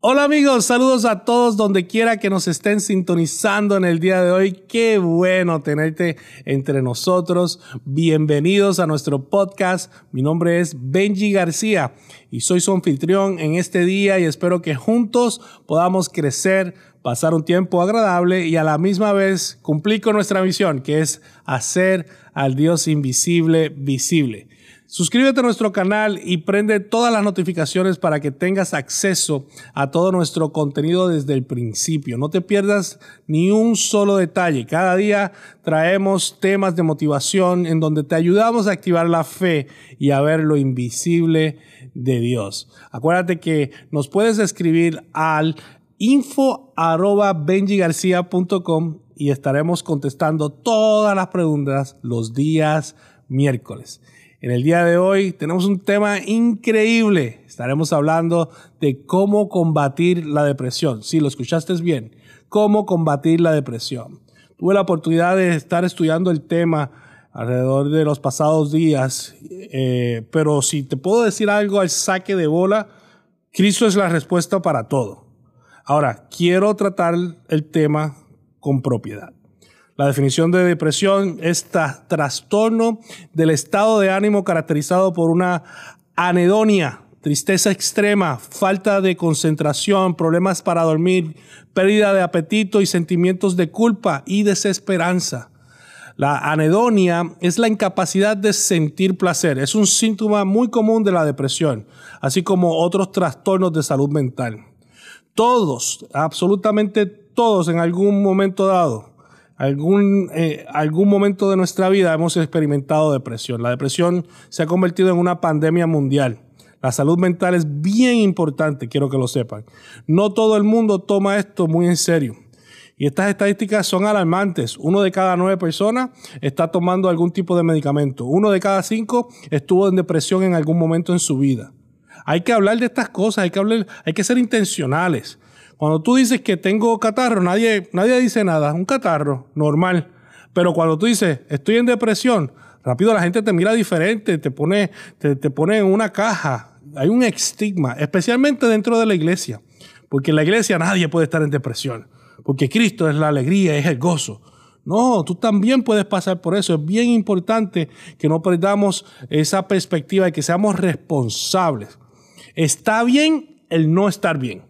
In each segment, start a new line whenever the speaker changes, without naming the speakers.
Hola amigos, saludos a todos donde quiera que nos estén sintonizando en el día de hoy. Qué bueno tenerte entre nosotros. Bienvenidos a nuestro podcast. Mi nombre es Benji García y soy su anfitrión en este día y espero que juntos podamos crecer, pasar un tiempo agradable y a la misma vez cumplir con nuestra misión, que es hacer al Dios invisible visible. Suscríbete a nuestro canal y prende todas las notificaciones para que tengas acceso a todo nuestro contenido desde el principio. No te pierdas ni un solo detalle. Cada día traemos temas de motivación en donde te ayudamos a activar la fe y a ver lo invisible de Dios. Acuérdate que nos puedes escribir al info y estaremos contestando todas las preguntas los días miércoles. En el día de hoy tenemos un tema increíble. Estaremos hablando de cómo combatir la depresión. Si lo escuchaste bien, cómo combatir la depresión. Tuve la oportunidad de estar estudiando el tema alrededor de los pasados días, eh, pero si te puedo decir algo al saque de bola, Cristo es la respuesta para todo. Ahora, quiero tratar el tema con propiedad. La definición de depresión es trastorno del estado de ánimo caracterizado por una anedonia, tristeza extrema, falta de concentración, problemas para dormir, pérdida de apetito y sentimientos de culpa y desesperanza. La anedonia es la incapacidad de sentir placer. Es un síntoma muy común de la depresión, así como otros trastornos de salud mental. Todos, absolutamente todos en algún momento dado, algún, eh, algún momento de nuestra vida hemos experimentado depresión. La depresión se ha convertido en una pandemia mundial. La salud mental es bien importante, quiero que lo sepan. No todo el mundo toma esto muy en serio. Y estas estadísticas son alarmantes. Uno de cada nueve personas está tomando algún tipo de medicamento. Uno de cada cinco estuvo en depresión en algún momento en su vida. Hay que hablar de estas cosas, hay que, hablar, hay que ser intencionales. Cuando tú dices que tengo catarro, nadie, nadie dice nada. Un catarro, normal. Pero cuando tú dices, estoy en depresión, rápido la gente te mira diferente, te pone, te, te pone en una caja. Hay un estigma, especialmente dentro de la iglesia. Porque en la iglesia nadie puede estar en depresión. Porque Cristo es la alegría, es el gozo. No, tú también puedes pasar por eso. Es bien importante que no perdamos esa perspectiva y que seamos responsables. Está bien el no estar bien.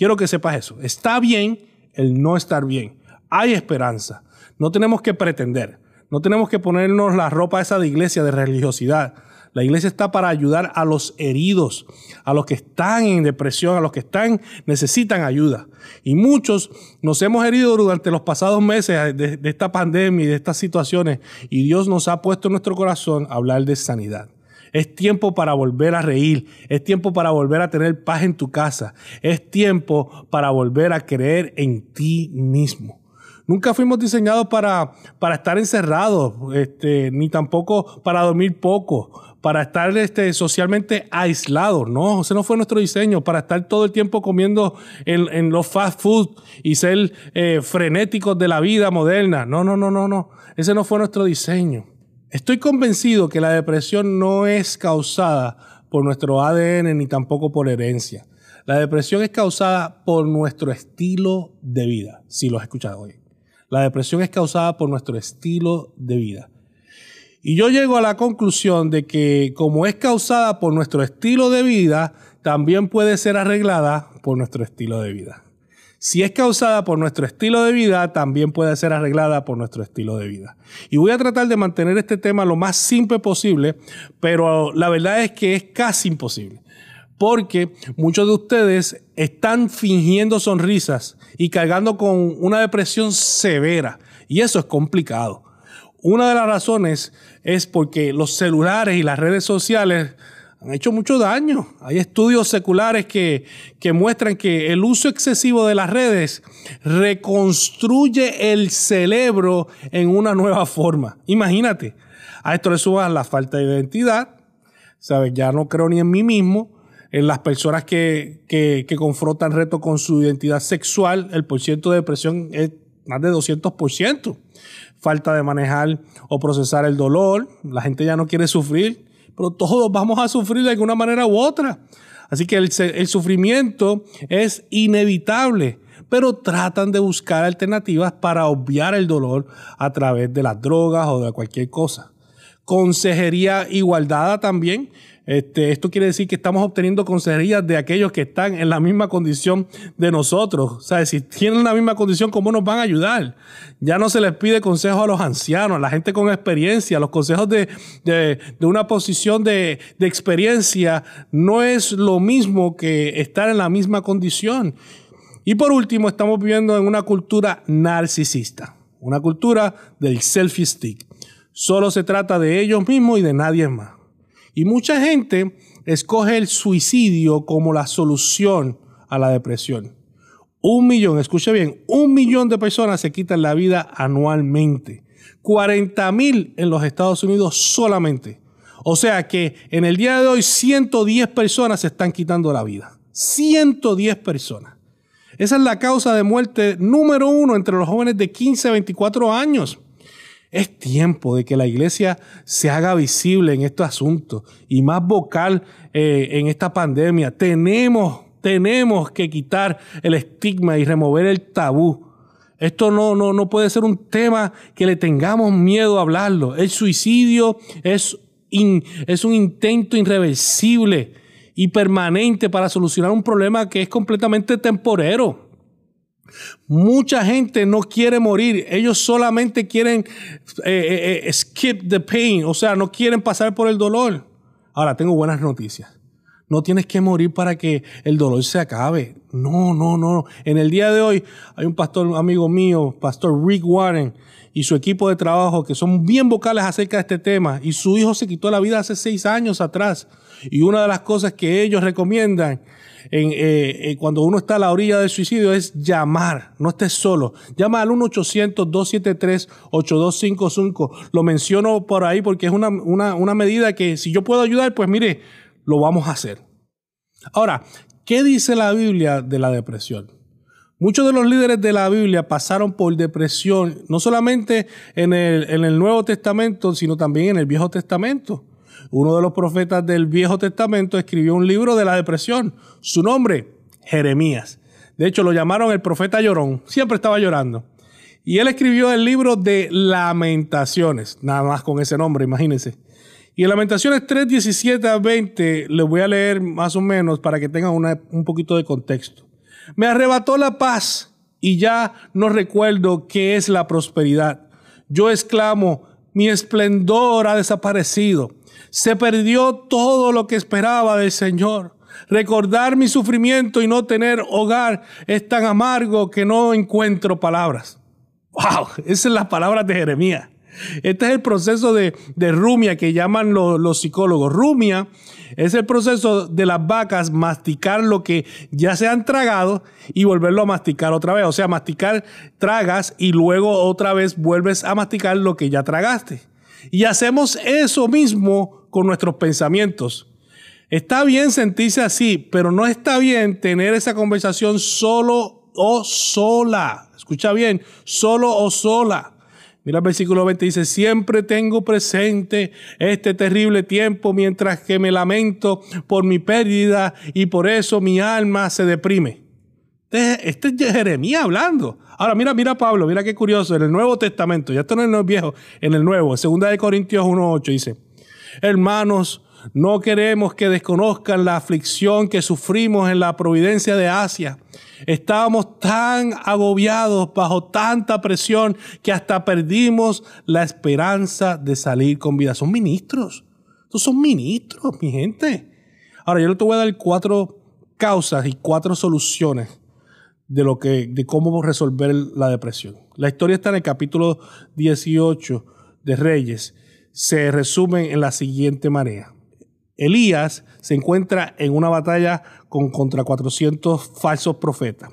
Quiero que sepas eso. Está bien el no estar bien. Hay esperanza. No tenemos que pretender. No tenemos que ponernos la ropa esa de iglesia, de religiosidad. La iglesia está para ayudar a los heridos, a los que están en depresión, a los que están, necesitan ayuda. Y muchos nos hemos herido durante los pasados meses de, esta pandemia y de estas situaciones. Y Dios nos ha puesto en nuestro corazón a hablar de sanidad. Es tiempo para volver a reír. Es tiempo para volver a tener paz en tu casa. Es tiempo para volver a creer en ti mismo. Nunca fuimos diseñados para, para estar encerrados, este, ni tampoco para dormir poco, para estar este, socialmente aislados. No, ese no fue nuestro diseño, para estar todo el tiempo comiendo en, los fast food y ser eh, frenéticos de la vida moderna. No, no, no, no, no. Ese no fue nuestro diseño. Estoy convencido que la depresión no es causada por nuestro ADN ni tampoco por herencia. La depresión es causada por nuestro estilo de vida, si lo has escuchado hoy. La depresión es causada por nuestro estilo de vida. Y yo llego a la conclusión de que como es causada por nuestro estilo de vida, también puede ser arreglada por nuestro estilo de vida. Si es causada por nuestro estilo de vida, también puede ser arreglada por nuestro estilo de vida. Y voy a tratar de mantener este tema lo más simple posible, pero la verdad es que es casi imposible. Porque muchos de ustedes están fingiendo sonrisas y cargando con una depresión severa. Y eso es complicado. Una de las razones es porque los celulares y las redes sociales han hecho mucho daño. Hay estudios seculares que, que, muestran que el uso excesivo de las redes reconstruye el cerebro en una nueva forma. Imagínate, a esto le suban la falta de identidad, ¿sabes? Ya no creo ni en mí mismo. En las personas que, que, que confrontan reto con su identidad sexual, el porcentaje de depresión es más de 200%. Falta de manejar o procesar el dolor. La gente ya no quiere sufrir pero todos vamos a sufrir de alguna manera u otra. Así que el, el sufrimiento es inevitable pero tratan de buscar alternativas para obviar el dolor a través de las drogas o de cualquier cosa. Consejería igualdada también. Este, esto quiere decir que estamos obteniendo consejerías de aquellos que están en la misma condición de nosotros. O sea, si tienen la misma condición, ¿cómo nos van a ayudar? Ya no se les pide consejo a los ancianos, a la gente con experiencia. Los consejos de, de, de una posición de, de experiencia no es lo mismo que estar en la misma condición. Y por último, estamos viviendo en una cultura narcisista, una cultura del selfie stick. Solo se trata de ellos mismos y de nadie más. Y mucha gente escoge el suicidio como la solución a la depresión. Un millón, escuche bien, un millón de personas se quitan la vida anualmente. 40 mil en los Estados Unidos solamente. O sea que en el día de hoy 110 personas se están quitando la vida. 110 personas. Esa es la causa de muerte número uno entre los jóvenes de 15 a 24 años. Es tiempo de que la iglesia se haga visible en estos asuntos y más vocal eh, en esta pandemia. Tenemos, tenemos que quitar el estigma y remover el tabú. Esto no, no, no puede ser un tema que le tengamos miedo a hablarlo. El suicidio es, es un intento irreversible y permanente para solucionar un problema que es completamente temporero. Mucha gente no quiere morir, ellos solamente quieren eh, eh, eh, skip the pain, o sea, no quieren pasar por el dolor. Ahora, tengo buenas noticias. No tienes que morir para que el dolor se acabe. No, no, no. En el día de hoy hay un pastor, un amigo mío, pastor Rick Warren, y su equipo de trabajo que son bien vocales acerca de este tema. Y su hijo se quitó la vida hace seis años atrás. Y una de las cosas que ellos recomiendan en, eh, eh, cuando uno está a la orilla del suicidio es llamar, no estés solo. Llama al 1-800-273-8255. Lo menciono por ahí porque es una, una, una medida que si yo puedo ayudar, pues mire, lo vamos a hacer. Ahora, ¿qué dice la Biblia de la depresión? Muchos de los líderes de la Biblia pasaron por depresión, no solamente en el, en el Nuevo Testamento, sino también en el Viejo Testamento. Uno de los profetas del Viejo Testamento escribió un libro de la depresión. Su nombre, Jeremías. De hecho, lo llamaron el profeta llorón. Siempre estaba llorando. Y él escribió el libro de lamentaciones. Nada más con ese nombre, imagínense. Y en Lamentaciones 3, 17 a 20, les voy a leer más o menos para que tengan un poquito de contexto. Me arrebató la paz y ya no recuerdo qué es la prosperidad. Yo exclamo, mi esplendor ha desaparecido. Se perdió todo lo que esperaba del Señor. Recordar mi sufrimiento y no tener hogar es tan amargo que no encuentro palabras. ¡Wow! Esas son las palabras de Jeremías. Este es el proceso de, rumia que llaman los psicólogos. Rumia es el proceso de las vacas masticar lo que ya se han tragado y volverlo a masticar otra vez. O sea, masticar tragas y luego otra vez vuelves a masticar lo que ya tragaste. Y hacemos eso mismo con nuestros pensamientos. Está bien sentirse así, pero no está bien tener esa conversación solo o sola. Escucha bien, solo o sola. Mira el versículo 20 dice, siempre tengo presente este terrible tiempo mientras que me lamento por mi pérdida y por eso mi alma se deprime. Este, es Jeremías hablando. Ahora mira, mira Pablo, mira qué curioso, en el Nuevo Testamento, ya esto no es el viejo, en el Nuevo, segunda de Corintios 1.8 dice, hermanos, no queremos que desconozcan la aflicción que sufrimos en la providencia de Asia. Estábamos tan agobiados bajo tanta presión que hasta perdimos la esperanza de salir con vida. Son ministros. Estos son ministros, mi gente. Ahora, yo te voy a dar cuatro causas y cuatro soluciones de lo que, de cómo resolver la depresión. La historia está en el capítulo 18 de Reyes. Se resume en la siguiente manera. Elías se encuentra en una batalla con contra 400 falsos profetas.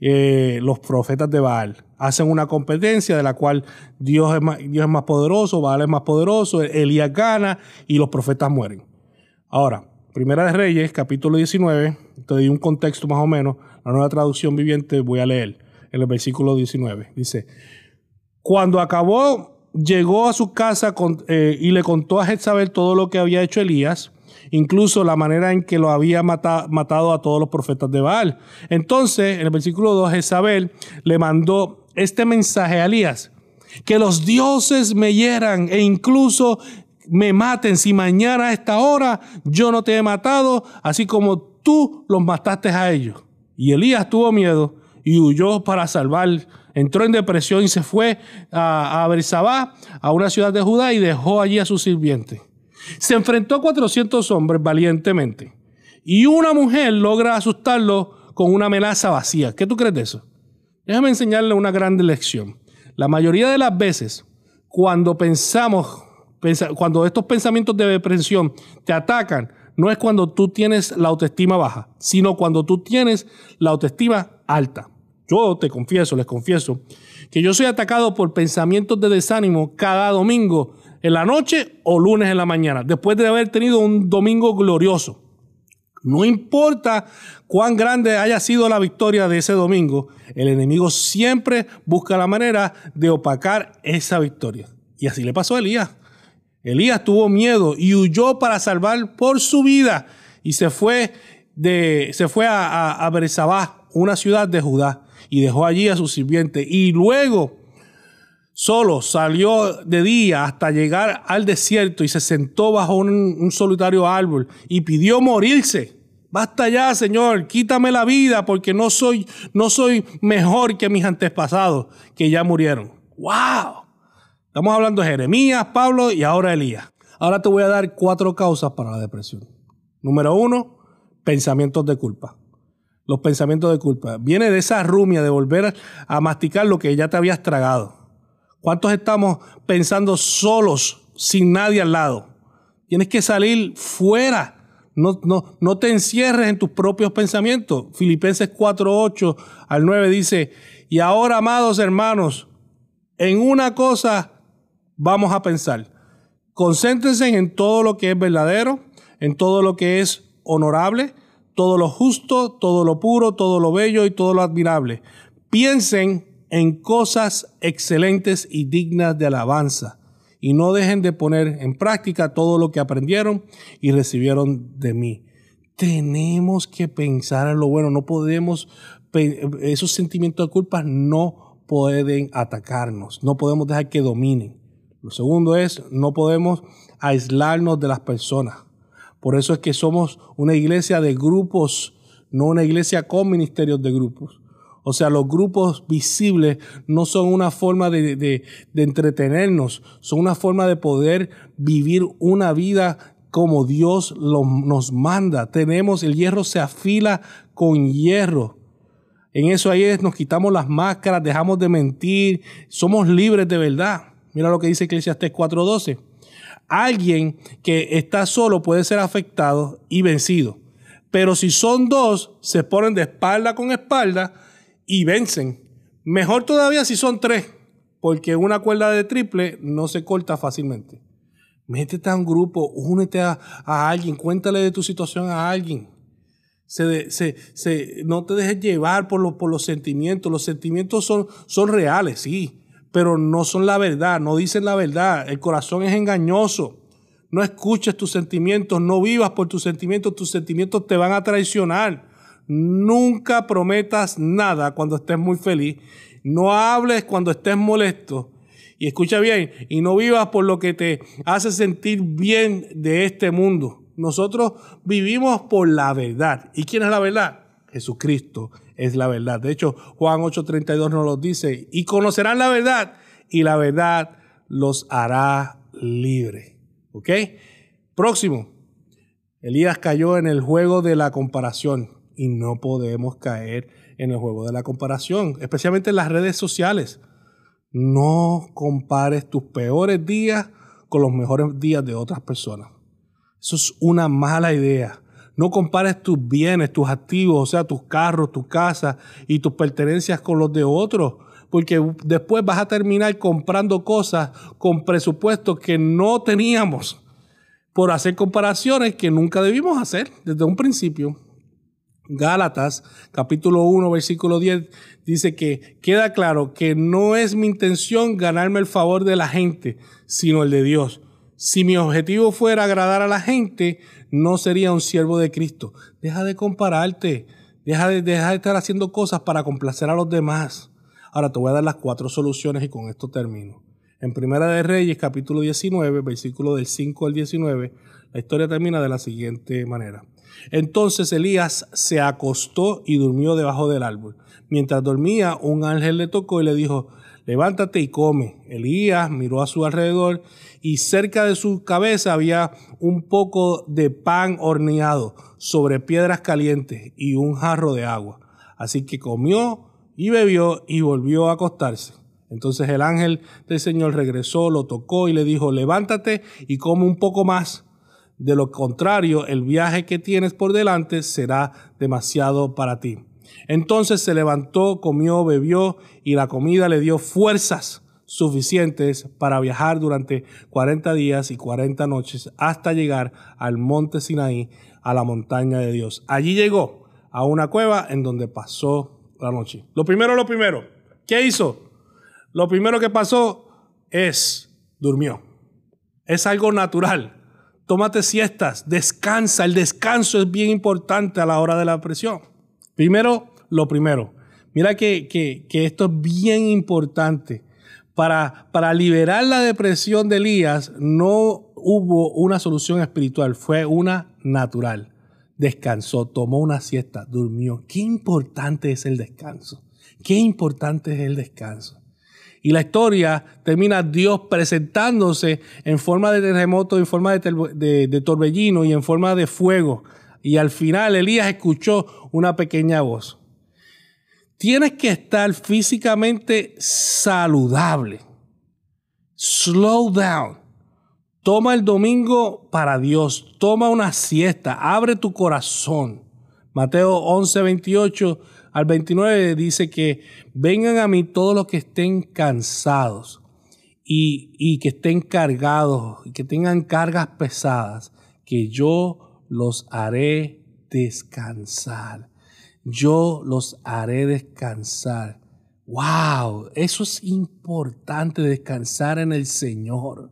Eh, los profetas de Baal hacen una competencia de la cual Dios es, más, Dios es más poderoso, Baal es más poderoso, Elías gana y los profetas mueren. Ahora, Primera de Reyes, capítulo 19, te doy un contexto más o menos, la nueva traducción viviente voy a leer en el versículo 19. Dice, cuando acabó llegó a su casa eh, y le contó a Jezabel todo lo que había hecho Elías. incluso la manera en que lo había matado a todos los profetas de Baal. Entonces, en el versículo 2, Jezabel le mandó este mensaje a Elías, que los dioses me hieran e incluso me maten si mañana a esta hora yo no te he matado, así como tú los mataste a ellos. Y Elías tuvo miedo y huyó para salvar. Entró en depresión y se fue a, a Bersabá, a una ciudad de Judá, y dejó allí a su sirviente. Se enfrentó a 400 hombres valientemente. Y una mujer logra asustarlo con una amenaza vacía. ¿Qué tú crees de eso? Déjame enseñarle una gran lección. La mayoría de las veces, cuando pensamos, cuando estos pensamientos de depresión te atacan, no es cuando tú tienes la autoestima baja, sino cuando tú tienes la autoestima alta. Yo te confieso, les confieso, que yo soy atacado por pensamientos de desánimo cada domingo en la noche o lunes en la mañana, después de haber tenido un domingo glorioso. No importa cuán grande haya sido la victoria de ese domingo, el enemigo siempre busca la manera de opacar esa victoria. Y así le pasó a Elías. Elías tuvo miedo y huyó para salvar por su vida y se fue, de, se fue a, a, una ciudad de Judá, y dejó allí a su sirviente. Y luego solo salió de día hasta llegar al desierto y se sentó bajo un, solitario árbol y pidió morirse. Basta ya, Señor, quítame la vida porque no soy, no soy mejor que mis antepasados que ya murieron. ¡Wow! Estamos hablando de Jeremías, Pablo y ahora Elías. Ahora te voy a dar cuatro causas para la depresión. Número uno, pensamientos de culpa. Los pensamientos de culpa. Viene de esa rumia de volver a masticar lo que ya te habías tragado. ¿Cuántos estamos pensando solos, sin nadie al lado? Tienes que salir fuera. No, no, no te encierres en tus propios pensamientos. Filipenses 4, 8 al 9 dice, y ahora, amados hermanos, en una cosa vamos a pensar. Concéntrense en todo lo que es verdadero, en todo lo que es honorable, todo lo justo, todo lo puro, todo lo bello y todo lo admirable. Piensen en cosas excelentes y dignas de alabanza y no dejen de poner en práctica todo lo que aprendieron y recibieron de mí. Tenemos que pensar en lo bueno, no podemos, esos sentimientos de culpa no pueden atacarnos, no podemos dejar que dominen. Lo segundo es, no podemos aislarnos de las personas. Por eso es que somos una iglesia de grupos, no una iglesia con ministerios de grupos. O sea, los grupos visibles no son una forma de, entretenernos, son una forma de poder vivir una vida como Dios nos manda. Tenemos, el hierro se afila con hierro. En eso ahí es, nos quitamos las máscaras, dejamos de mentir, somos libres de verdad. Mira lo que dice Eclesiastes 4:12. Alguien que está solo puede ser afectado y vencido. Pero si son dos, se ponen de espalda con espalda y vencen. Mejor todavía si son tres, porque una cuerda de triple no se corta fácilmente. Métete a un grupo, únete a, alguien, cuéntale de tu situación a alguien. No te dejes llevar por, por los sentimientos. Los sentimientos son, son reales, sí pero no son la verdad, no dicen la verdad. El corazón es engañoso. No escuches tus sentimientos, no vivas por tus sentimientos, tus sentimientos te van a traicionar. Nunca prometas nada cuando estés muy feliz. No hables cuando estés molesto. Y escucha bien, y no vivas por lo que te hace sentir bien de este mundo. Nosotros vivimos por la verdad. ¿Y quién es la verdad? Jesucristo es la verdad. De hecho, Juan 8:32 nos lo dice, y conocerán la verdad, y la verdad los hará libre. ¿Ok? Próximo. Elías cayó en el juego de la comparación y no podemos caer en el juego de la comparación, especialmente en las redes sociales. No compares tus peores días con los mejores días de otras personas. Eso es una mala idea. No compares tus bienes, tus activos, o sea, tus carros, tu casa y tus pertenencias con los de otros, porque después vas a terminar comprando cosas con presupuestos que no teníamos por hacer comparaciones que nunca debimos hacer desde un principio. Gálatas, capítulo 1, versículo 10, dice que queda claro que no es mi intención ganarme el favor de la gente, sino el de Dios. Si mi objetivo fuera agradar a la gente, no sería un siervo de Cristo. Deja de compararte. Deja de, estar haciendo cosas para complacer a los demás. Ahora te voy a dar las cuatro soluciones y con esto termino. En Primera de Reyes, capítulo 19, versículo del 5 al 19, la historia termina de la siguiente manera. Entonces Elías se acostó y durmió debajo del árbol. Mientras dormía, un ángel le tocó y le dijo, levántate y come. Elías miró a su alrededor y cerca de su cabeza había un poco de pan horneado sobre piedras calientes y un jarro de agua. Así que comió y bebió y volvió a acostarse. Entonces el ángel del Señor regresó, lo tocó y le dijo, levántate y come un poco más. De lo contrario, el viaje que tienes por delante será demasiado para ti. Entonces se levantó, comió, bebió y la comida le dio fuerzas suficientes para viajar durante 40 días y 40 noches hasta llegar al monte Sinaí, a la montaña de Dios. Allí llegó a una cueva en donde pasó la noche. Lo primero, lo primero, ¿qué hizo? Lo primero que pasó es durmió. Es algo natural. Tómate siestas, descansa. El descanso es bien importante a la hora de la presión. Primero, lo primero. Mira que, esto es bien importante. Para, para liberar la depresión de Elías no hubo una solución espiritual, fue una natural. Descansó, tomó una siesta, durmió. Qué importante es el descanso. Qué importante es el descanso. Y la historia termina Dios presentándose en forma de terremoto, en forma de, torbellino y en forma de fuego. Y al final Elías escuchó una pequeña voz. Tienes que estar físicamente saludable. Slow down. Toma el domingo para Dios. Toma una siesta. Abre tu corazón. Mateo 11, 28 al 29 dice que vengan a mí todos los que estén cansados y, y que estén cargados que tengan cargas pesadas, que yo los haré descansar yo los haré descansar. ¡Wow! Eso es importante, descansar en el Señor.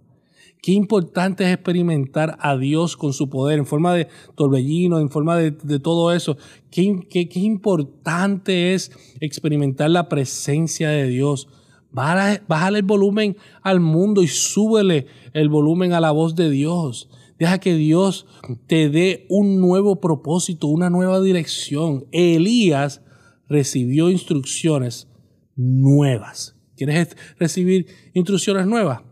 Qué importante es experimentar a Dios con su poder en forma de torbellino, en forma de, todo eso. Qué, qué, qué, importante es experimentar la presencia de Dios. Bájale el volumen al mundo y súbele el volumen a la voz de Dios. Deja que Dios te dé un nuevo propósito, una nueva dirección. Elías recibió instrucciones nuevas. ¿Quieres recibir instrucciones nuevas?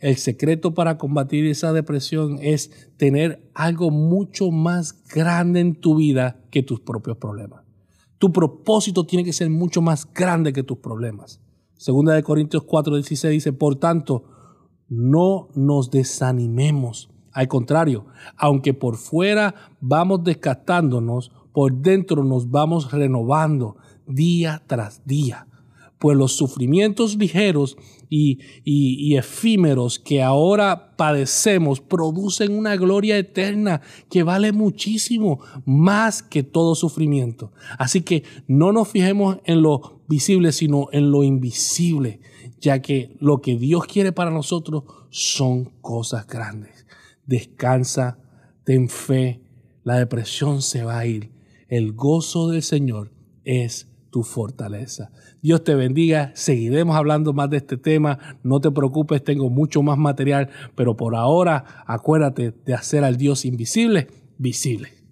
El secreto para combatir esa depresión es tener algo mucho más grande en tu vida que tus propios problemas. Tu propósito tiene que ser mucho más grande que tus problemas. Segunda de Corintios 4, 16 dice, por tanto, no nos desanimemos al contrario, aunque por fuera vamos desgastándonos, por dentro nos vamos renovando día tras día. Pues los sufrimientos ligeros y, y, efímeros que ahora padecemos producen una gloria eterna que vale muchísimo más que todo sufrimiento. Así que no nos fijemos en lo visible, sino en lo invisible, ya que lo que Dios quiere para nosotros son cosas grandes descansa, ten fe, la depresión se va a ir. El gozo del Señor es tu fortaleza. Dios te bendiga, seguiremos hablando más de este tema, no te preocupes, tengo mucho más material, pero por ahora acuérdate de hacer al Dios invisible visible.